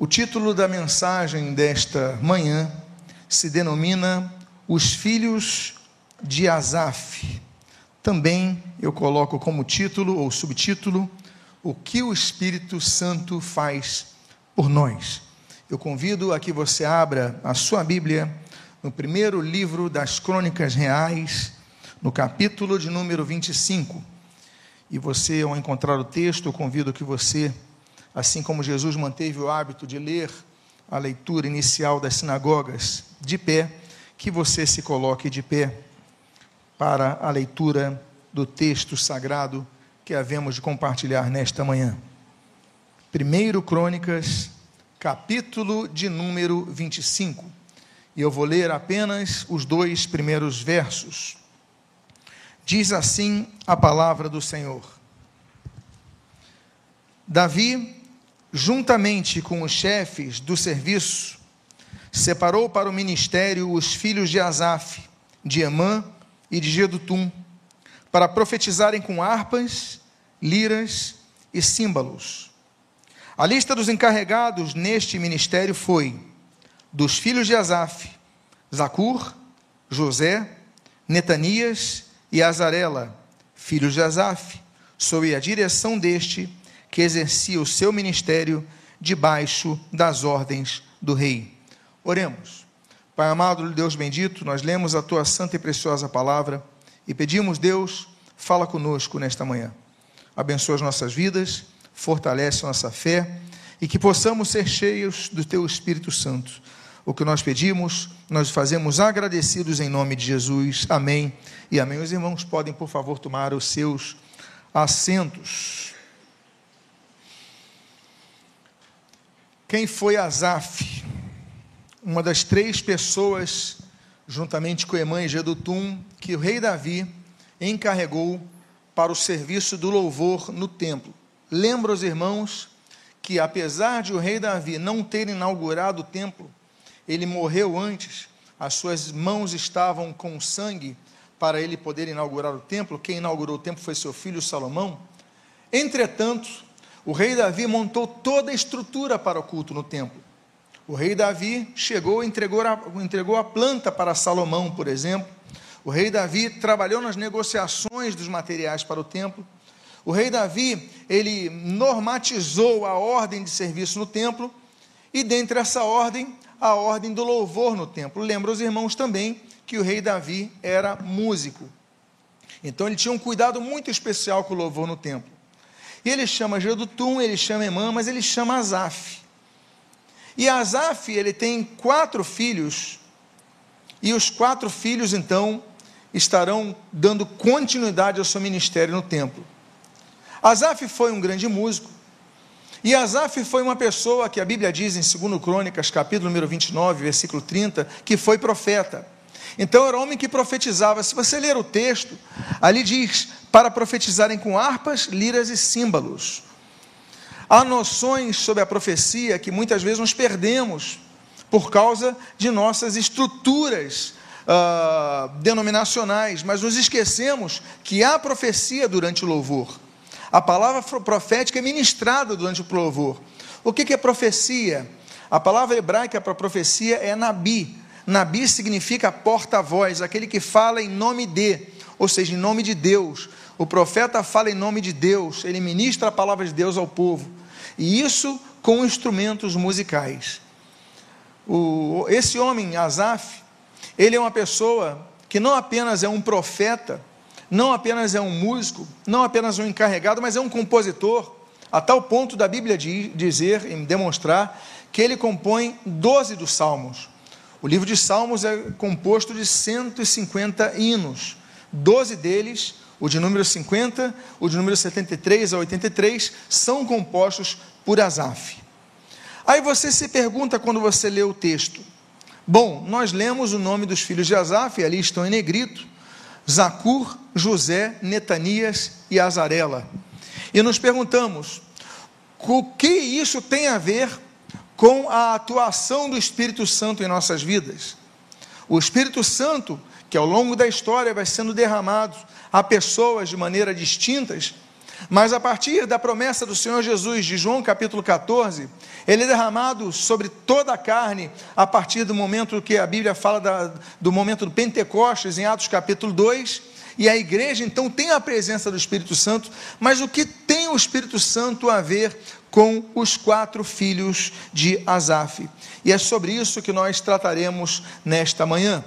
O título da mensagem desta manhã se denomina Os Filhos de Asaf. Também eu coloco como título ou subtítulo O que o Espírito Santo faz por nós. Eu convido a que você abra a sua Bíblia no primeiro livro das Crônicas Reais, no capítulo de número 25. E você, ao encontrar o texto, eu convido que você, assim como Jesus manteve o hábito de ler a leitura inicial das sinagogas de pé, que você se coloque de pé para a leitura do texto sagrado que havemos de compartilhar nesta manhã. Primeiro Crônicas, capítulo de número 25. E eu vou ler apenas os dois primeiros versos. Diz assim a palavra do Senhor. Davi, juntamente com os chefes do serviço, separou para o ministério os filhos de Asaf, de Emã e de Gedutum, para profetizarem com harpas, liras e símbolos. A lista dos encarregados neste ministério foi dos filhos de Asaf, Zacur, José, Netanias e Azarela, filhos de Asaf, sob a direção deste, que exercia o seu ministério debaixo das ordens do rei. Oremos. Pai amado, Deus bendito, nós lemos a tua santa e preciosa palavra e pedimos, Deus, fala conosco nesta manhã. Abençoa as nossas vidas, fortalece a nossa fé e que possamos ser cheios do teu Espírito Santo. O que nós pedimos, nós fazemos agradecidos em nome de Jesus. Amém e amém. Os irmãos podem, por favor, tomar os seus assentos. Quem foi Asaf? Uma das três pessoas, juntamente com Emã e Gedutum, que o rei Davi encarregou para o serviço do louvor no templo. Lembra os irmãos que, apesar de o rei Davi não ter inaugurado o templo, ele morreu antes, as suas mãos estavam com sangue para ele poder inaugurar o templo. Quem inaugurou o templo foi seu filho Salomão. Entretanto, o rei Davi montou toda a estrutura para o culto no templo. O rei Davi chegou e entregou a, entregou a planta para Salomão, por exemplo. O rei Davi trabalhou nas negociações dos materiais para o templo. O rei Davi, ele normatizou a ordem de serviço no templo, e dentre essa ordem, a ordem do louvor no templo. Lembra os irmãos também que o rei Davi era músico. Então ele tinha um cuidado muito especial com o louvor no templo. Ele chama Jedutum, ele chama Emã, mas ele chama Asaf. E Asaf, ele tem quatro filhos, e os quatro filhos, então, estarão dando continuidade ao seu ministério no templo. Asaf foi um grande músico, e Asaf foi uma pessoa que a Bíblia diz em 2 Crônicas, capítulo número 29, versículo 30, que foi profeta. Então era homem que profetizava. Se você ler o texto, ali diz: para profetizarem com harpas, liras e símbolos. Há noções sobre a profecia que muitas vezes nós perdemos por causa de nossas estruturas uh, denominacionais, mas nos esquecemos que há profecia durante o louvor. A palavra profética é ministrada durante o louvor. O que é profecia? A palavra hebraica para profecia é nabi. Nabi significa porta-voz, aquele que fala em nome de, ou seja, em nome de Deus. O profeta fala em nome de Deus, ele ministra a palavra de Deus ao povo. E isso com instrumentos musicais. O, esse homem, Asaf, ele é uma pessoa que não apenas é um profeta, não apenas é um músico, não apenas um encarregado, mas é um compositor, a tal ponto da Bíblia dizer e demonstrar que ele compõe 12 dos salmos. O livro de Salmos é composto de 150 hinos, 12 deles, o de número 50, o de número 73 a 83, são compostos por Asaf. Aí você se pergunta quando você lê o texto. Bom, nós lemos o nome dos filhos de Asaf, ali estão em negrito, Zacur, José, Netanias e Azarela. E nos perguntamos: o que isso tem a ver com a atuação do Espírito Santo em nossas vidas? O Espírito Santo, que ao longo da história vai sendo derramado a pessoas de maneira distintas, Mas a partir da promessa do Senhor Jesus, de João capítulo 14, ele é derramado sobre toda a carne, a partir do momento que a Bíblia fala da, do momento do Pentecostes, em Atos capítulo 2, e a igreja então tem a presença do Espírito Santo, mas o que tem o Espírito Santo a ver com os quatro filhos de Asaf? E é sobre isso que nós trataremos nesta manhã.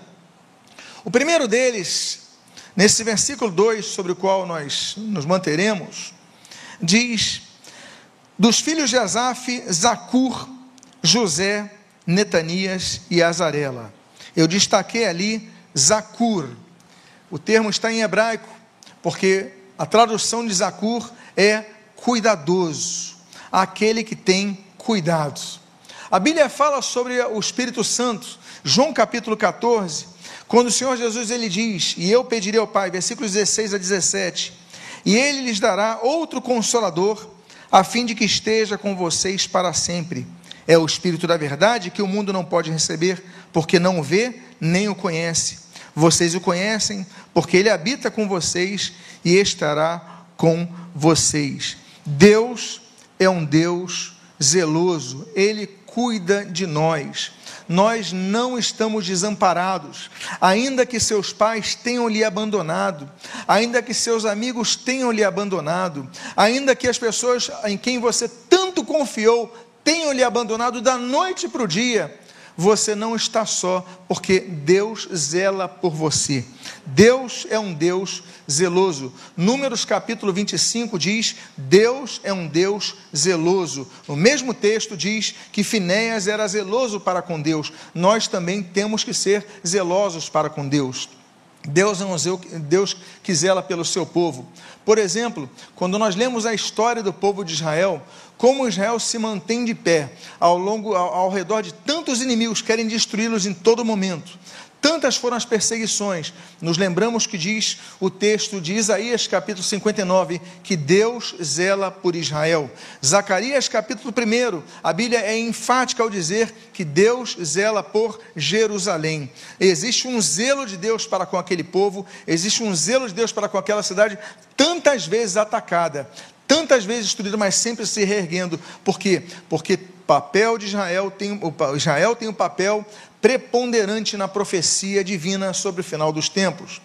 O primeiro deles Nesse versículo 2, sobre o qual nós nos manteremos, diz: Dos filhos de Asaf, Zacur, José, Netanias e Azarela. Eu destaquei ali Zacur. O termo está em hebraico, porque a tradução de Zacur é cuidadoso, aquele que tem cuidados. A Bíblia fala sobre o Espírito Santo, João capítulo 14, quando o Senhor Jesus ele diz: "E eu pedirei ao Pai", versículos 16 a 17, "e ele lhes dará outro consolador, a fim de que esteja com vocês para sempre. É o espírito da verdade que o mundo não pode receber, porque não o vê nem o conhece. Vocês o conhecem, porque ele habita com vocês e estará com vocês. Deus é um Deus zeloso, ele cuida de nós. Nós não estamos desamparados, ainda que seus pais tenham lhe abandonado, ainda que seus amigos tenham lhe abandonado, ainda que as pessoas em quem você tanto confiou tenham lhe abandonado da noite para o dia, você não está só, porque Deus zela por você. Deus é um Deus zeloso. Números capítulo 25 diz: Deus é um Deus zeloso. O mesmo texto diz que Finéias era zeloso para com Deus. Nós também temos que ser zelosos para com Deus. Deus um Deus que zela pelo seu povo. Por exemplo, quando nós lemos a história do povo de Israel, como Israel se mantém de pé ao longo ao, ao redor de tantos inimigos que querem destruí-los em todo momento. Tantas foram as perseguições. Nos lembramos que diz o texto de Isaías, capítulo 59, que Deus zela por Israel. Zacarias, capítulo 1, a Bíblia é enfática ao dizer que Deus zela por Jerusalém. Existe um zelo de Deus para com aquele povo, existe um zelo de Deus para com aquela cidade, tantas vezes atacada, tantas vezes destruída, mas sempre se reerguendo. Por quê? Porque papel de Israel tem, Israel tem um papel preponderante na profecia divina sobre o final dos tempos.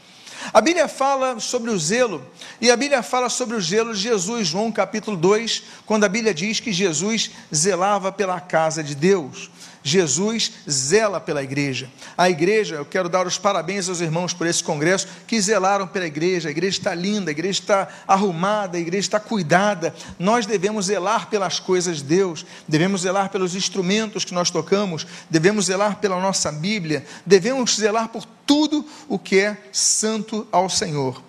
A Bíblia fala sobre o zelo, e a Bíblia fala sobre o zelo de Jesus, João capítulo 2, quando a Bíblia diz que Jesus zelava pela casa de Deus. Jesus zela pela igreja. A igreja, eu quero dar os parabéns aos irmãos por esse congresso que zelaram pela igreja. A igreja está linda, a igreja está arrumada, a igreja está cuidada. Nós devemos zelar pelas coisas de Deus, devemos zelar pelos instrumentos que nós tocamos, devemos zelar pela nossa Bíblia, devemos zelar por tudo o que é santo ao Senhor.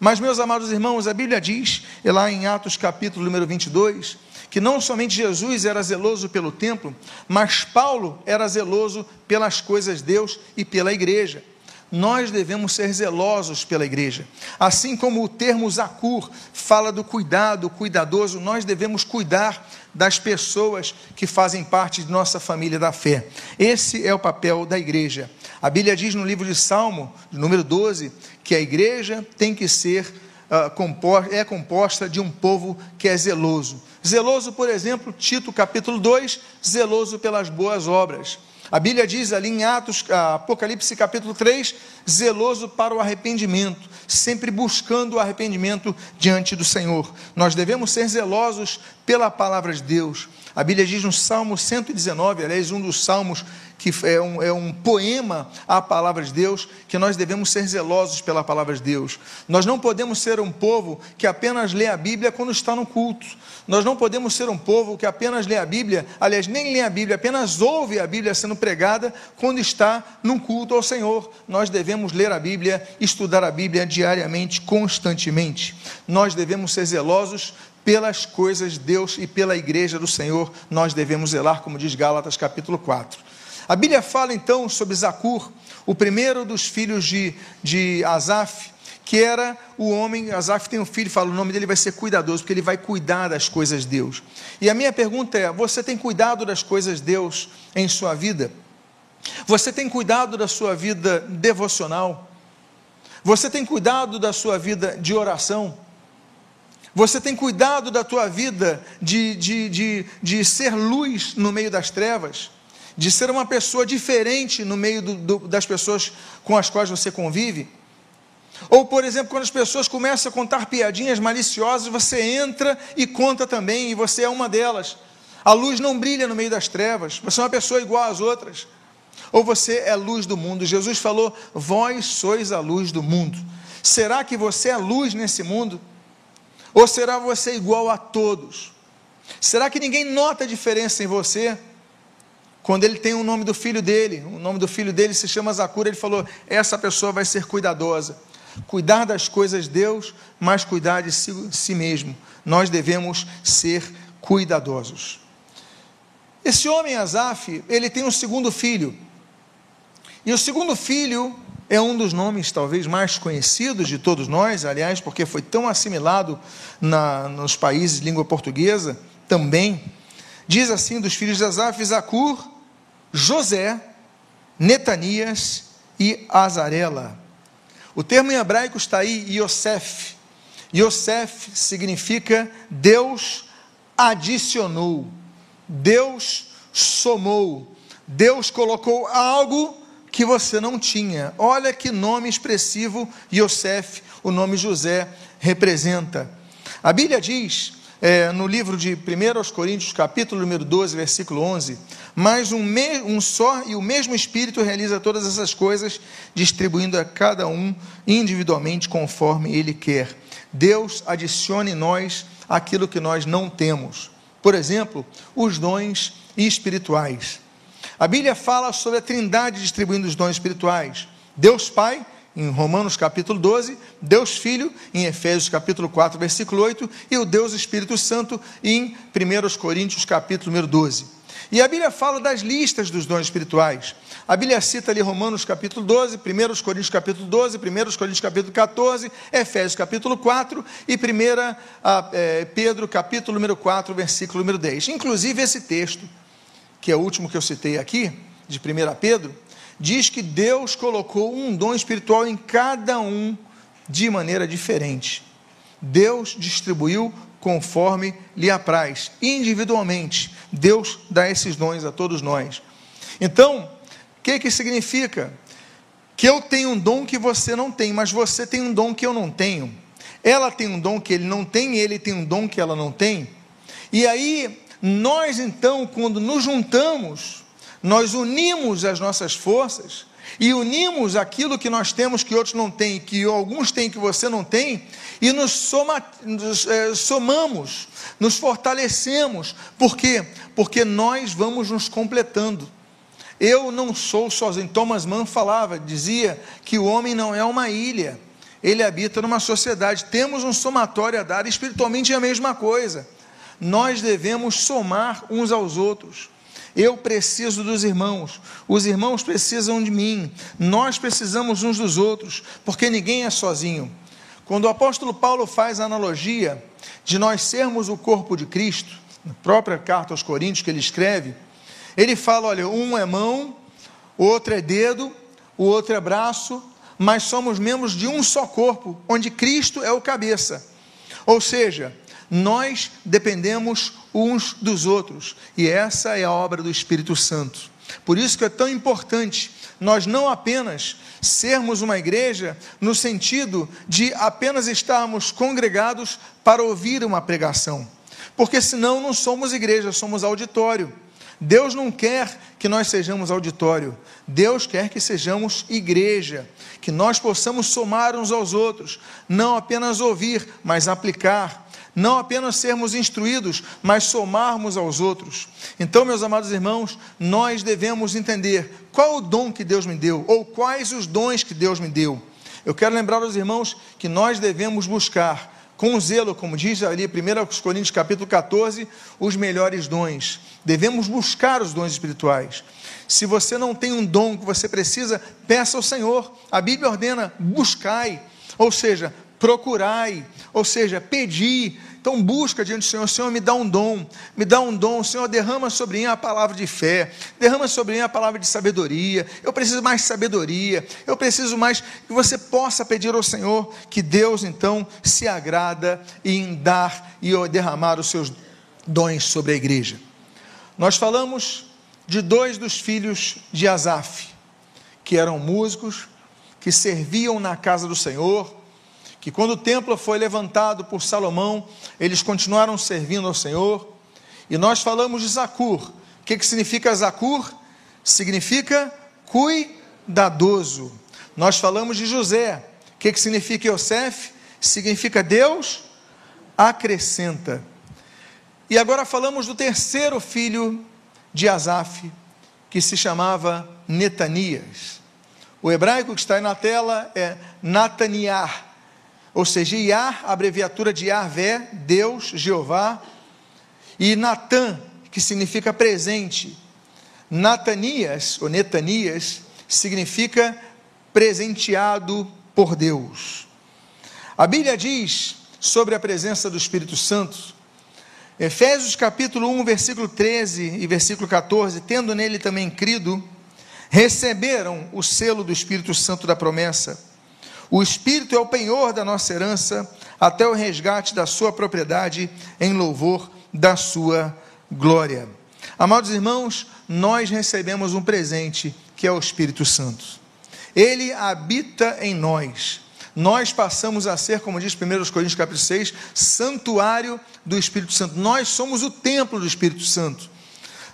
Mas, meus amados irmãos, a Bíblia diz, lá em Atos capítulo número 22, que não somente Jesus era zeloso pelo templo, mas Paulo era zeloso pelas coisas de Deus e pela igreja. Nós devemos ser zelosos pela igreja. Assim como o termo Zacur fala do cuidado, cuidadoso, nós devemos cuidar das pessoas que fazem parte de nossa família da fé. Esse é o papel da igreja. A Bíblia diz no livro de Salmo, número 12, que a igreja tem que ser é composta de um povo que é zeloso. Zeloso, por exemplo, Tito capítulo 2, zeloso pelas boas obras. A Bíblia diz ali em Atos, Apocalipse capítulo 3, zeloso para o arrependimento, sempre buscando o arrependimento diante do Senhor. Nós devemos ser zelosos pela palavra de Deus. A Bíblia diz no Salmo 119, aliás, um dos salmos que é um, é um poema à palavra de Deus, que nós devemos ser zelosos pela palavra de Deus. Nós não podemos ser um povo que apenas lê a Bíblia quando está no culto. Nós não podemos ser um povo que apenas lê a Bíblia, aliás, nem lê a Bíblia, apenas ouve a Bíblia sendo pregada quando está num culto ao Senhor. Nós devemos ler a Bíblia, estudar a Bíblia diariamente, constantemente. Nós devemos ser zelosos pelas coisas de Deus e pela igreja do Senhor, nós devemos zelar, como diz Gálatas capítulo 4. A Bíblia fala então sobre Zacur, o primeiro dos filhos de, de Asaf, que era o homem, Asaf tem um filho, fala, o nome dele vai ser cuidadoso, porque ele vai cuidar das coisas de Deus. E a minha pergunta é: você tem cuidado das coisas de Deus em sua vida? Você tem cuidado da sua vida devocional? Você tem cuidado da sua vida de oração? Você tem cuidado da tua vida de, de, de, de ser luz no meio das trevas? De ser uma pessoa diferente no meio do, do, das pessoas com as quais você convive? Ou, por exemplo, quando as pessoas começam a contar piadinhas maliciosas, você entra e conta também, e você é uma delas. A luz não brilha no meio das trevas, você é uma pessoa igual às outras. Ou você é luz do mundo. Jesus falou: Vós sois a luz do mundo. Será que você é luz nesse mundo? Ou será você igual a todos? Será que ninguém nota a diferença em você? Quando ele tem o nome do filho dele, o nome do filho dele se chama Zacura, ele falou: essa pessoa vai ser cuidadosa. Cuidar das coisas de Deus, mas cuidar de si, si mesmo. Nós devemos ser cuidadosos. Esse homem, Azaf, ele tem um segundo filho. E o segundo filho é um dos nomes talvez mais conhecidos de todos nós, aliás, porque foi tão assimilado na, nos países de língua portuguesa também. Diz assim dos filhos de Asaf, Zacur, José, Netanias e Azarela. O termo em hebraico está aí, Yosef. Yosef significa Deus adicionou, Deus somou, Deus colocou algo que você não tinha. Olha que nome expressivo Yosef, o nome José, representa. A Bíblia diz, é, no livro de 1 Coríntios, capítulo número 12, versículo 11: Mas um, me, um só e o mesmo Espírito realiza todas essas coisas, distribuindo a cada um individualmente conforme ele quer. Deus adicione em nós aquilo que nós não temos. Por exemplo, os dons espirituais. A Bíblia fala sobre a trindade distribuindo os dons espirituais. Deus Pai, em Romanos capítulo 12, Deus Filho, em Efésios capítulo 4, versículo 8, e o Deus Espírito Santo, em 1 Coríntios capítulo número 12. E a Bíblia fala das listas dos dons espirituais. A Bíblia cita ali Romanos capítulo 12, 1 Coríntios capítulo 12, 1 Coríntios capítulo 14, Efésios capítulo 4 e 1 é, Pedro capítulo número 4, versículo número 10. Inclusive esse texto que é o último que eu citei aqui, de 1 Pedro, diz que Deus colocou um dom espiritual em cada um de maneira diferente. Deus distribuiu conforme lhe apraz, individualmente. Deus dá esses dons a todos nós. Então, o que, que significa? Que eu tenho um dom que você não tem, mas você tem um dom que eu não tenho. Ela tem um dom que ele não tem, ele tem um dom que ela não tem. E aí, nós então, quando nos juntamos, nós unimos as nossas forças e unimos aquilo que nós temos que outros não têm, que alguns têm que você não tem, e nos, soma, nos é, somamos, nos fortalecemos. Por quê? Porque nós vamos nos completando. Eu não sou sozinho. Thomas Mann falava, dizia que o homem não é uma ilha, ele habita numa sociedade. Temos um somatório a dar, espiritualmente é a mesma coisa nós devemos somar uns aos outros. Eu preciso dos irmãos, os irmãos precisam de mim, nós precisamos uns dos outros, porque ninguém é sozinho. Quando o apóstolo Paulo faz a analogia de nós sermos o corpo de Cristo, na própria carta aos Coríntios que ele escreve, ele fala: olha, um é mão, o outro é dedo, o outro é braço, mas somos membros de um só corpo, onde Cristo é o cabeça. Ou seja, nós dependemos uns dos outros, e essa é a obra do Espírito Santo. Por isso que é tão importante nós não apenas sermos uma igreja no sentido de apenas estarmos congregados para ouvir uma pregação, porque senão não somos igreja, somos auditório. Deus não quer que nós sejamos auditório, Deus quer que sejamos igreja, que nós possamos somar uns aos outros, não apenas ouvir, mas aplicar, não apenas sermos instruídos, mas somarmos aos outros. Então, meus amados irmãos, nós devemos entender qual o dom que Deus me deu, ou quais os dons que Deus me deu. Eu quero lembrar aos irmãos que nós devemos buscar com zelo, como diz ali 1 Coríntios capítulo 14, os melhores dons. Devemos buscar os dons espirituais. Se você não tem um dom que você precisa, peça ao Senhor. A Bíblia ordena: buscai, ou seja, procurai, ou seja, pedi, Então busca diante do Senhor, Senhor, me dá um dom, me dá um dom, Senhor, derrama sobre mim a palavra de fé, derrama sobre mim a palavra de sabedoria. Eu preciso mais sabedoria, eu preciso mais que você possa pedir ao Senhor que Deus então se agrada em dar e derramar os seus dons sobre a igreja. Nós falamos de dois dos filhos de Asaf, que eram músicos, que serviam na casa do Senhor, que quando o templo foi levantado por Salomão, eles continuaram servindo ao Senhor. E nós falamos de Zacur. O que, que significa Zacur? Significa cuidadoso. Nós falamos de José. O que, que significa Yosef? Significa Deus acrescenta. E agora falamos do terceiro filho de Asaf, que se chamava Netanias. O hebraico que está aí na tela é Nataniah, ou seja, Iar, abreviatura de Yahvé, Deus, Jeová, e Natan, que significa presente. Natanias, ou Netanias, significa presenteado por Deus. A Bíblia diz sobre a presença do Espírito Santo, Efésios capítulo 1, versículo 13 e versículo 14, tendo nele também crido, receberam o selo do Espírito Santo da promessa. O Espírito é o penhor da nossa herança, até o resgate da sua propriedade, em louvor da sua glória. Amados irmãos, nós recebemos um presente que é o Espírito Santo. Ele habita em nós. Nós passamos a ser, como diz 1 Coríntios capítulo 6, santuário do Espírito Santo. Nós somos o templo do Espírito Santo.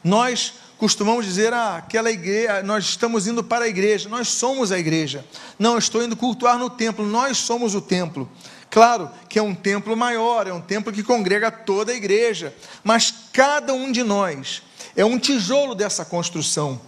Nós costumamos dizer, ah, aquela igreja, nós estamos indo para a igreja, nós somos a igreja. Não, estou indo cultuar no templo, nós somos o templo. Claro que é um templo maior, é um templo que congrega toda a igreja, mas cada um de nós é um tijolo dessa construção.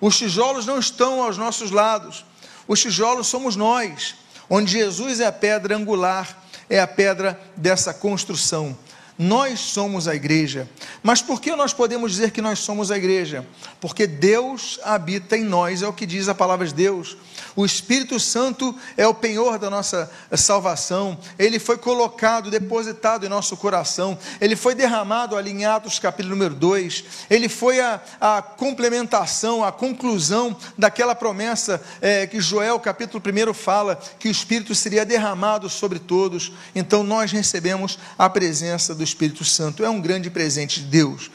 Os tijolos não estão aos nossos lados, os tijolos somos nós, onde Jesus é a pedra angular, é a pedra dessa construção. Nós somos a igreja. Mas por que nós podemos dizer que nós somos a igreja? Porque Deus habita em nós, é o que diz a palavra de Deus. O Espírito Santo é o penhor da nossa salvação. Ele foi colocado, depositado em nosso coração. Ele foi derramado ali em Atos capítulo número 2. Ele foi a, a complementação, a conclusão daquela promessa é, que Joel capítulo 1 fala, que o Espírito seria derramado sobre todos. Então nós recebemos a presença do Espírito Santo. É um grande presente de Deus.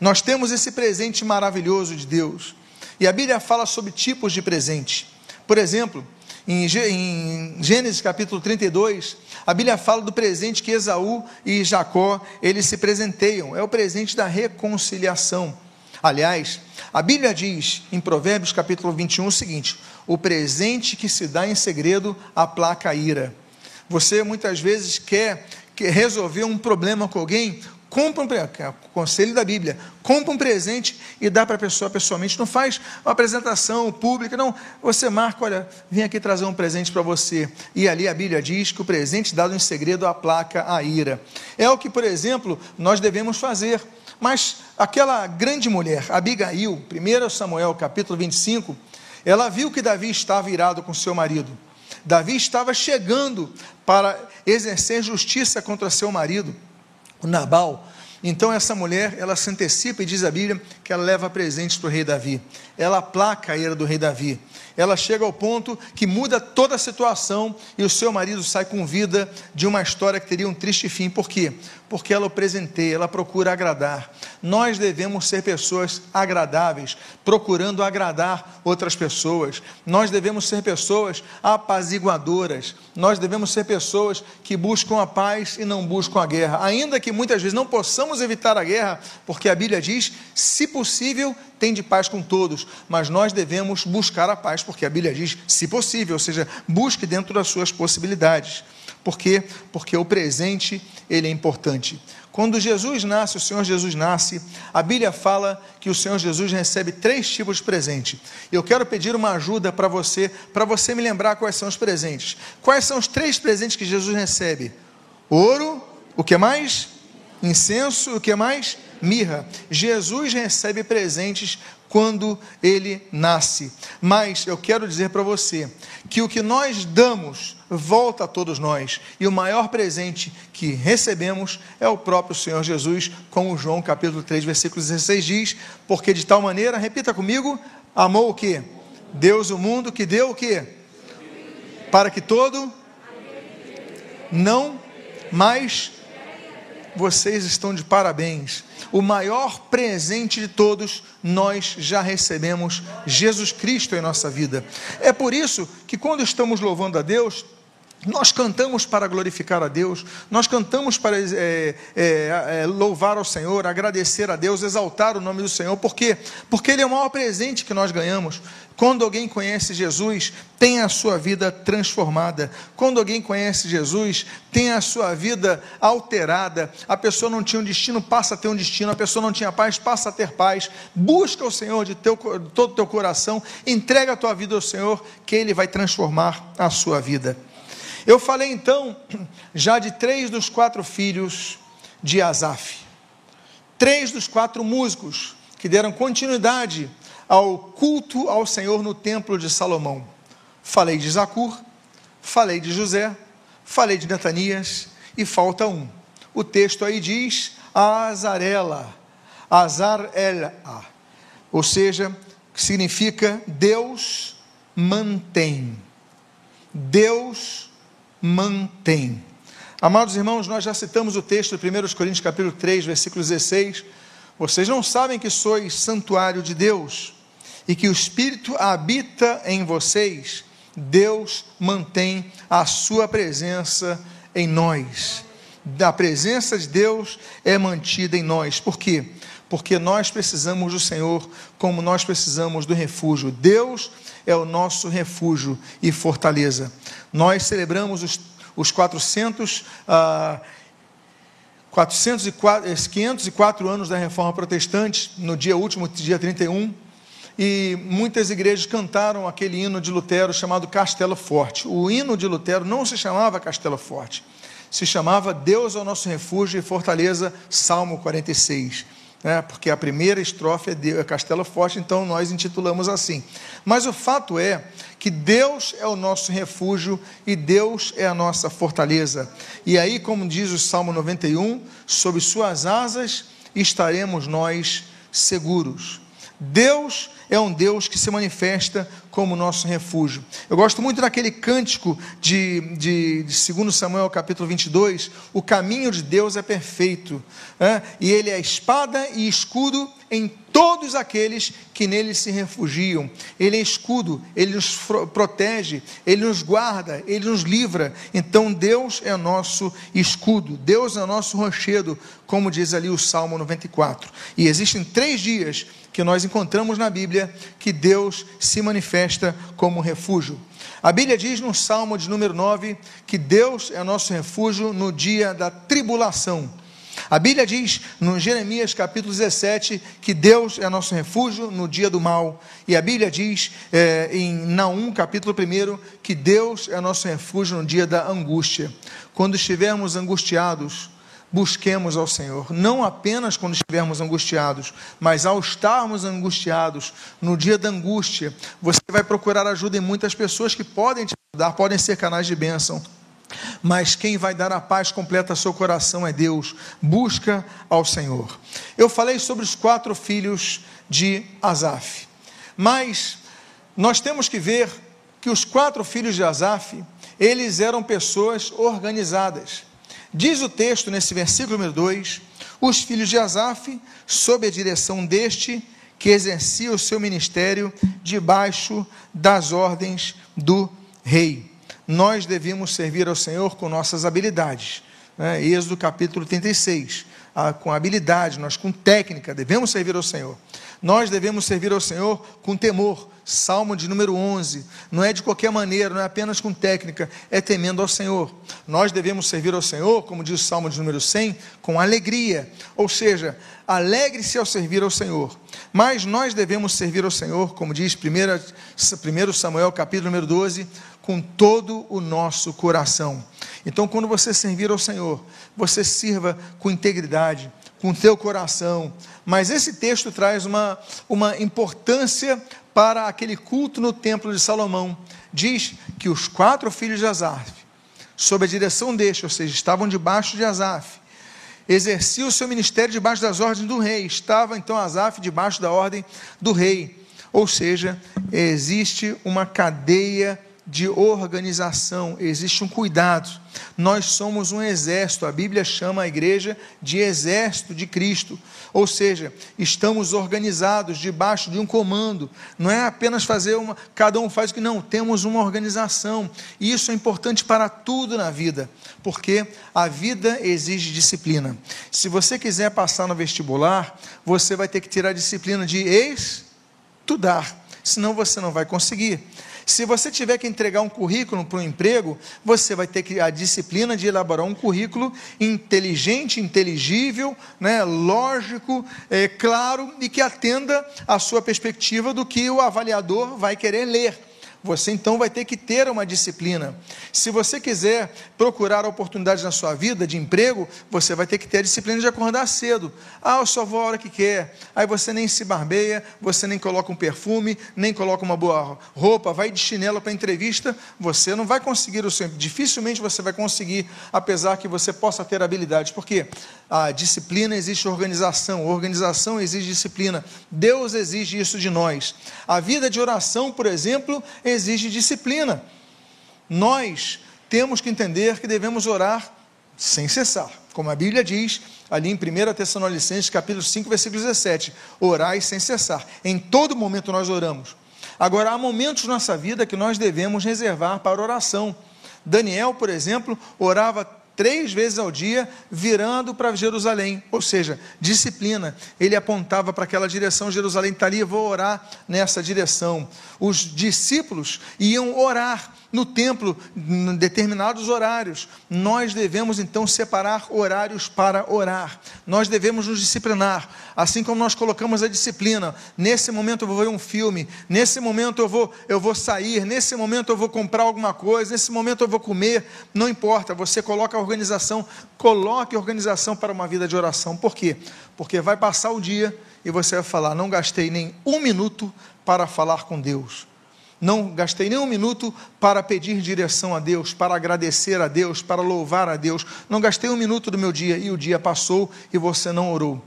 Nós temos esse presente maravilhoso de Deus. E a Bíblia fala sobre tipos de presente. Por exemplo, em Gênesis capítulo 32, a Bíblia fala do presente que Esaú e Jacó eles se presenteiam. É o presente da reconciliação. Aliás, a Bíblia diz em Provérbios capítulo 21 o seguinte: o presente que se dá em segredo aplaca a ira. Você muitas vezes quer resolver um problema com alguém, compra um é o conselho da Bíblia, compra um presente e dá para a pessoa pessoalmente. Não faz uma apresentação pública, não. Você marca, olha, vem aqui trazer um presente para você. E ali a Bíblia diz que o presente dado em segredo aplaca a ira. É o que, por exemplo, nós devemos fazer. Mas aquela grande mulher, Abigail, 1 Samuel capítulo 25, ela viu que Davi estava irado com seu marido. Davi estava chegando para exercer justiça contra seu marido o Nabal. Então essa mulher, ela se antecipa e diz a Bíblia que ela leva presentes para o rei Davi. Ela aplaca a ira do rei Davi ela chega ao ponto que muda toda a situação e o seu marido sai com vida de uma história que teria um triste fim. Por quê? Porque ela o presenteia, ela procura agradar. Nós devemos ser pessoas agradáveis, procurando agradar outras pessoas. Nós devemos ser pessoas apaziguadoras. Nós devemos ser pessoas que buscam a paz e não buscam a guerra. Ainda que muitas vezes não possamos evitar a guerra, porque a Bíblia diz: se possível, tem de paz com todos, mas nós devemos buscar a paz, porque a Bíblia diz, se possível, ou seja, busque dentro das suas possibilidades. Por quê? Porque o presente, ele é importante. Quando Jesus nasce, o Senhor Jesus nasce, a Bíblia fala que o Senhor Jesus recebe três tipos de presente. Eu quero pedir uma ajuda para você, para você me lembrar quais são os presentes. Quais são os três presentes que Jesus recebe? Ouro, o que mais? Incenso, o que mais? mirra. Jesus recebe presentes quando ele nasce. Mas eu quero dizer para você que o que nós damos volta a todos nós, e o maior presente que recebemos é o próprio Senhor Jesus, como João capítulo 3, versículo 16 diz, porque de tal maneira, repita comigo, amou o que? Deus o mundo que deu o que? Para que todo não mais vocês estão de parabéns. O maior presente de todos nós já recebemos Jesus Cristo em nossa vida. É por isso que quando estamos louvando a Deus, nós cantamos para glorificar a Deus, nós cantamos para é, é, é, louvar ao Senhor, agradecer a Deus, exaltar o nome do Senhor, por quê? Porque Ele é o maior presente que nós ganhamos. Quando alguém conhece Jesus, tem a sua vida transformada. Quando alguém conhece Jesus, tem a sua vida alterada. A pessoa não tinha um destino, passa a ter um destino. A pessoa não tinha paz, passa a ter paz. Busca o Senhor de teu, todo o teu coração, entrega a tua vida ao Senhor, que Ele vai transformar a sua vida. Eu falei então já de três dos quatro filhos de Asaf, três dos quatro músicos que deram continuidade ao culto ao Senhor no templo de Salomão. Falei de Zacur, falei de José, falei de Netanias e falta um. O texto aí diz Azarela, Azar-ela, ou seja, significa Deus mantém. Deus mantém. Amados irmãos, nós já citamos o texto de 1 Coríntios capítulo 3, versículo 16. Vocês não sabem que sois santuário de Deus e que o Espírito habita em vocês? Deus mantém a sua presença em nós. A presença de Deus é mantida em nós. Por quê? Porque nós precisamos do Senhor como nós precisamos do refúgio. Deus é o nosso refúgio e fortaleza. Nós celebramos os, os 400, ah, 404, 504 anos da Reforma Protestante, no dia último, dia 31, e muitas igrejas cantaram aquele hino de Lutero chamado Castelo Forte. O hino de Lutero não se chamava Castelo Forte, se chamava Deus é o nosso refúgio e fortaleza, Salmo 46 né, porque a primeira estrofe é, de, é Castelo Forte, então nós intitulamos assim. Mas o fato é que Deus é o nosso refúgio e Deus é a nossa fortaleza. E aí, como diz o Salmo 91, sob suas asas estaremos nós seguros. Deus é um Deus que se manifesta como nosso refúgio. Eu gosto muito daquele cântico de, de, de 2 Samuel capítulo 22, o caminho de Deus é perfeito, né? e ele é espada e escudo em todos aqueles que nele se refugiam. Ele é escudo, ele nos protege, ele nos guarda, ele nos livra. Então Deus é nosso escudo, Deus é nosso rochedo, como diz ali o Salmo 94. E existem três dias que nós encontramos na Bíblia que Deus se manifesta como refúgio. A Bíblia diz no Salmo de número 9 que Deus é nosso refúgio no dia da tribulação. A Bíblia diz no Jeremias capítulo 17 que Deus é nosso refúgio no dia do mal. E a Bíblia diz é, em Naum capítulo 1 que Deus é nosso refúgio no dia da angústia. Quando estivermos angustiados, busquemos ao Senhor, não apenas quando estivermos angustiados, mas ao estarmos angustiados, no dia da angústia, você vai procurar ajuda em muitas pessoas que podem te ajudar, podem ser canais de bênção. Mas quem vai dar a paz completa ao seu coração é Deus. Busca ao Senhor. Eu falei sobre os quatro filhos de Asaf. Mas nós temos que ver que os quatro filhos de Asaf, eles eram pessoas organizadas. Diz o texto nesse versículo número 2: os filhos de Asaf, sob a direção deste, que exercia o seu ministério debaixo das ordens do rei nós devemos servir ao Senhor com nossas habilidades. Né? Êxodo capítulo 36. Ah, com habilidade, nós com técnica devemos servir ao Senhor. Nós devemos servir ao Senhor com temor. Salmo de número 11. Não é de qualquer maneira, não é apenas com técnica, é temendo ao Senhor. Nós devemos servir ao Senhor, como diz o Salmo de número 100, com alegria. Ou seja, alegre-se ao servir ao Senhor. Mas nós devemos servir ao Senhor, como diz 1 Samuel capítulo número 12, com todo o nosso coração. Então, quando você servir ao Senhor, você sirva com integridade, com teu coração. Mas esse texto traz uma, uma importância para aquele culto no templo de Salomão. Diz que os quatro filhos de Asaf, sob a direção deste, ou seja, estavam debaixo de Asaf, exerciam o seu ministério debaixo das ordens do rei. Estava então Asaf debaixo da ordem do rei. Ou seja, existe uma cadeia de organização, existe um cuidado. Nós somos um exército, a Bíblia chama a igreja de exército de Cristo. Ou seja, estamos organizados debaixo de um comando. Não é apenas fazer uma, cada um faz o que não, temos uma organização. E isso é importante para tudo na vida, porque a vida exige disciplina. Se você quiser passar no vestibular, você vai ter que ter a disciplina de estudar, senão você não vai conseguir. Se você tiver que entregar um currículo para um emprego, você vai ter que a disciplina de elaborar um currículo inteligente, inteligível, né, lógico, é, claro e que atenda à sua perspectiva do que o avaliador vai querer ler. Você então vai ter que ter uma disciplina. Se você quiser procurar oportunidades na sua vida de emprego, você vai ter que ter a disciplina de acordar cedo. Ah, eu só vou a hora que quer. Aí você nem se barbeia, você nem coloca um perfume, nem coloca uma boa roupa, vai de chinelo para a entrevista, você não vai conseguir o seu. Dificilmente você vai conseguir, apesar que você possa ter habilidades. Por quê? A disciplina existe organização, organização exige disciplina. Deus exige isso de nós. A vida de oração, por exemplo, exige disciplina. Nós temos que entender que devemos orar sem cessar. Como a Bíblia diz, ali em 1 Tessalonicenses, capítulo 5, versículo 17: orai sem cessar. Em todo momento nós oramos. Agora, há momentos na nossa vida que nós devemos reservar para oração. Daniel, por exemplo, orava três vezes ao dia, virando para Jerusalém, ou seja, disciplina. Ele apontava para aquela direção, Jerusalém está ali, vou orar nessa direção. Os discípulos iam orar no templo em determinados horários. Nós devemos então separar horários para orar. Nós devemos nos disciplinar, assim como nós colocamos a disciplina. Nesse momento eu vou ver um filme, nesse momento eu vou eu vou sair, nesse momento eu vou comprar alguma coisa, nesse momento eu vou comer, não importa, você coloca a organização, coloque organização para uma vida de oração. Por quê? Porque vai passar o dia e você vai falar: "Não gastei nem um minuto para falar com Deus". Não gastei nem um minuto para pedir direção a Deus, para agradecer a Deus, para louvar a Deus. Não gastei um minuto do meu dia e o dia passou e você não orou.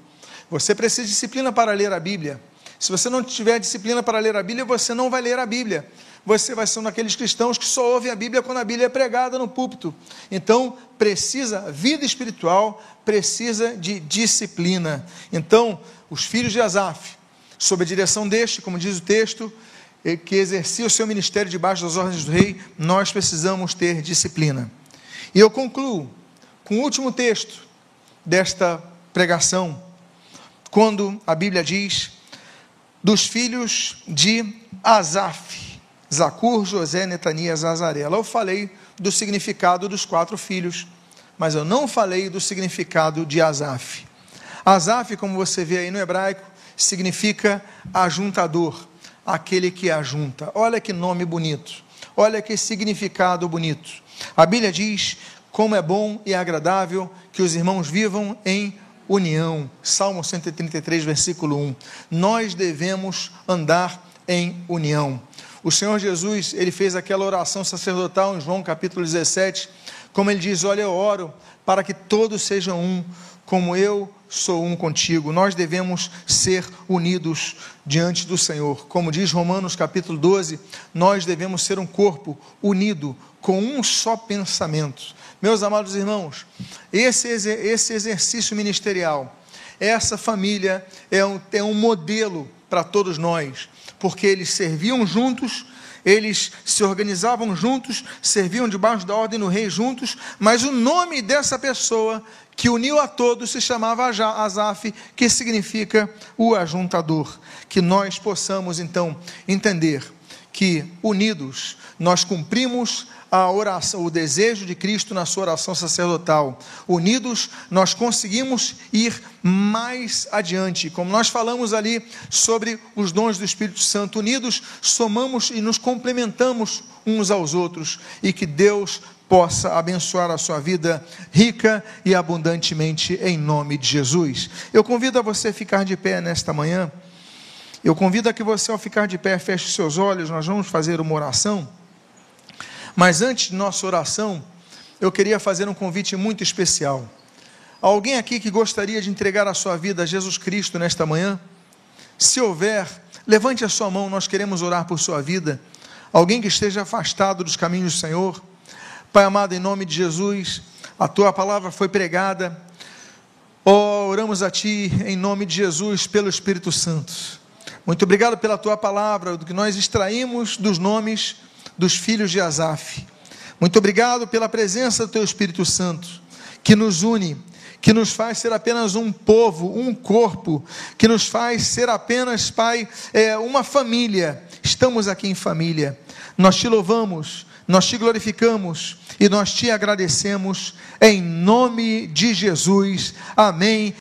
Você precisa de disciplina para ler a Bíblia. Se você não tiver disciplina para ler a Bíblia, você não vai ler a Bíblia. Você vai ser um daqueles cristãos que só ouvem a Bíblia quando a Bíblia é pregada no púlpito. Então, precisa, vida espiritual precisa de disciplina. Então, os filhos de Asaf, sob a direção deste, como diz o texto, que exercia o seu ministério debaixo das ordens do rei, nós precisamos ter disciplina. E eu concluo com o último texto desta pregação, quando a Bíblia diz: dos filhos de Asaf, Zacur, José, Netanias, Azarela. Eu falei do significado dos quatro filhos, mas eu não falei do significado de Asaf. Asaf, como você vê aí no hebraico, significa ajuntador aquele que ajunta. Olha que nome bonito. Olha que significado bonito. A Bíblia diz: como é bom e agradável que os irmãos vivam em união. Salmo 133, versículo 1. Nós devemos andar em união. O Senhor Jesus, ele fez aquela oração sacerdotal em João capítulo 17, como ele diz: Olha, eu oro para que todos sejam um, como eu sou um contigo. Nós devemos ser unidos diante do Senhor. Como diz Romanos capítulo 12, nós devemos ser um corpo unido com um só pensamento. Meus amados irmãos, esse, esse exercício ministerial, essa família é um, é um modelo para todos nós, porque eles serviam juntos eles se organizavam juntos, serviam debaixo da ordem do rei juntos, mas o nome dessa pessoa que uniu a todos se chamava Azaf, que significa o ajuntador. Que nós possamos então entender que unidos nós cumprimos a oração, o desejo de Cristo na sua oração sacerdotal. Unidos, nós conseguimos ir mais adiante. Como nós falamos ali sobre os dons do Espírito Santo, unidos, somamos e nos complementamos uns aos outros e que Deus possa abençoar a sua vida rica e abundantemente em nome de Jesus. Eu convido a você a ficar de pé nesta manhã. Eu convido a que você, ao ficar de pé, feche seus olhos. Nós vamos fazer uma oração. Mas antes de nossa oração, eu queria fazer um convite muito especial. Alguém aqui que gostaria de entregar a sua vida a Jesus Cristo nesta manhã? Se houver, levante a sua mão, nós queremos orar por sua vida. Alguém que esteja afastado dos caminhos do Senhor. Pai amado, em nome de Jesus, a tua palavra foi pregada. Oh, oramos a ti em nome de Jesus pelo Espírito Santo. Muito obrigado pela tua palavra, do que nós extraímos dos nomes dos filhos de Asaf. Muito obrigado pela presença do teu Espírito Santo, que nos une que nos faz ser apenas um povo, um corpo, que nos faz ser apenas, Pai, é, uma família. Estamos aqui em família. Nós te louvamos, nós te glorificamos e nós te agradecemos em nome de Jesus. Amém.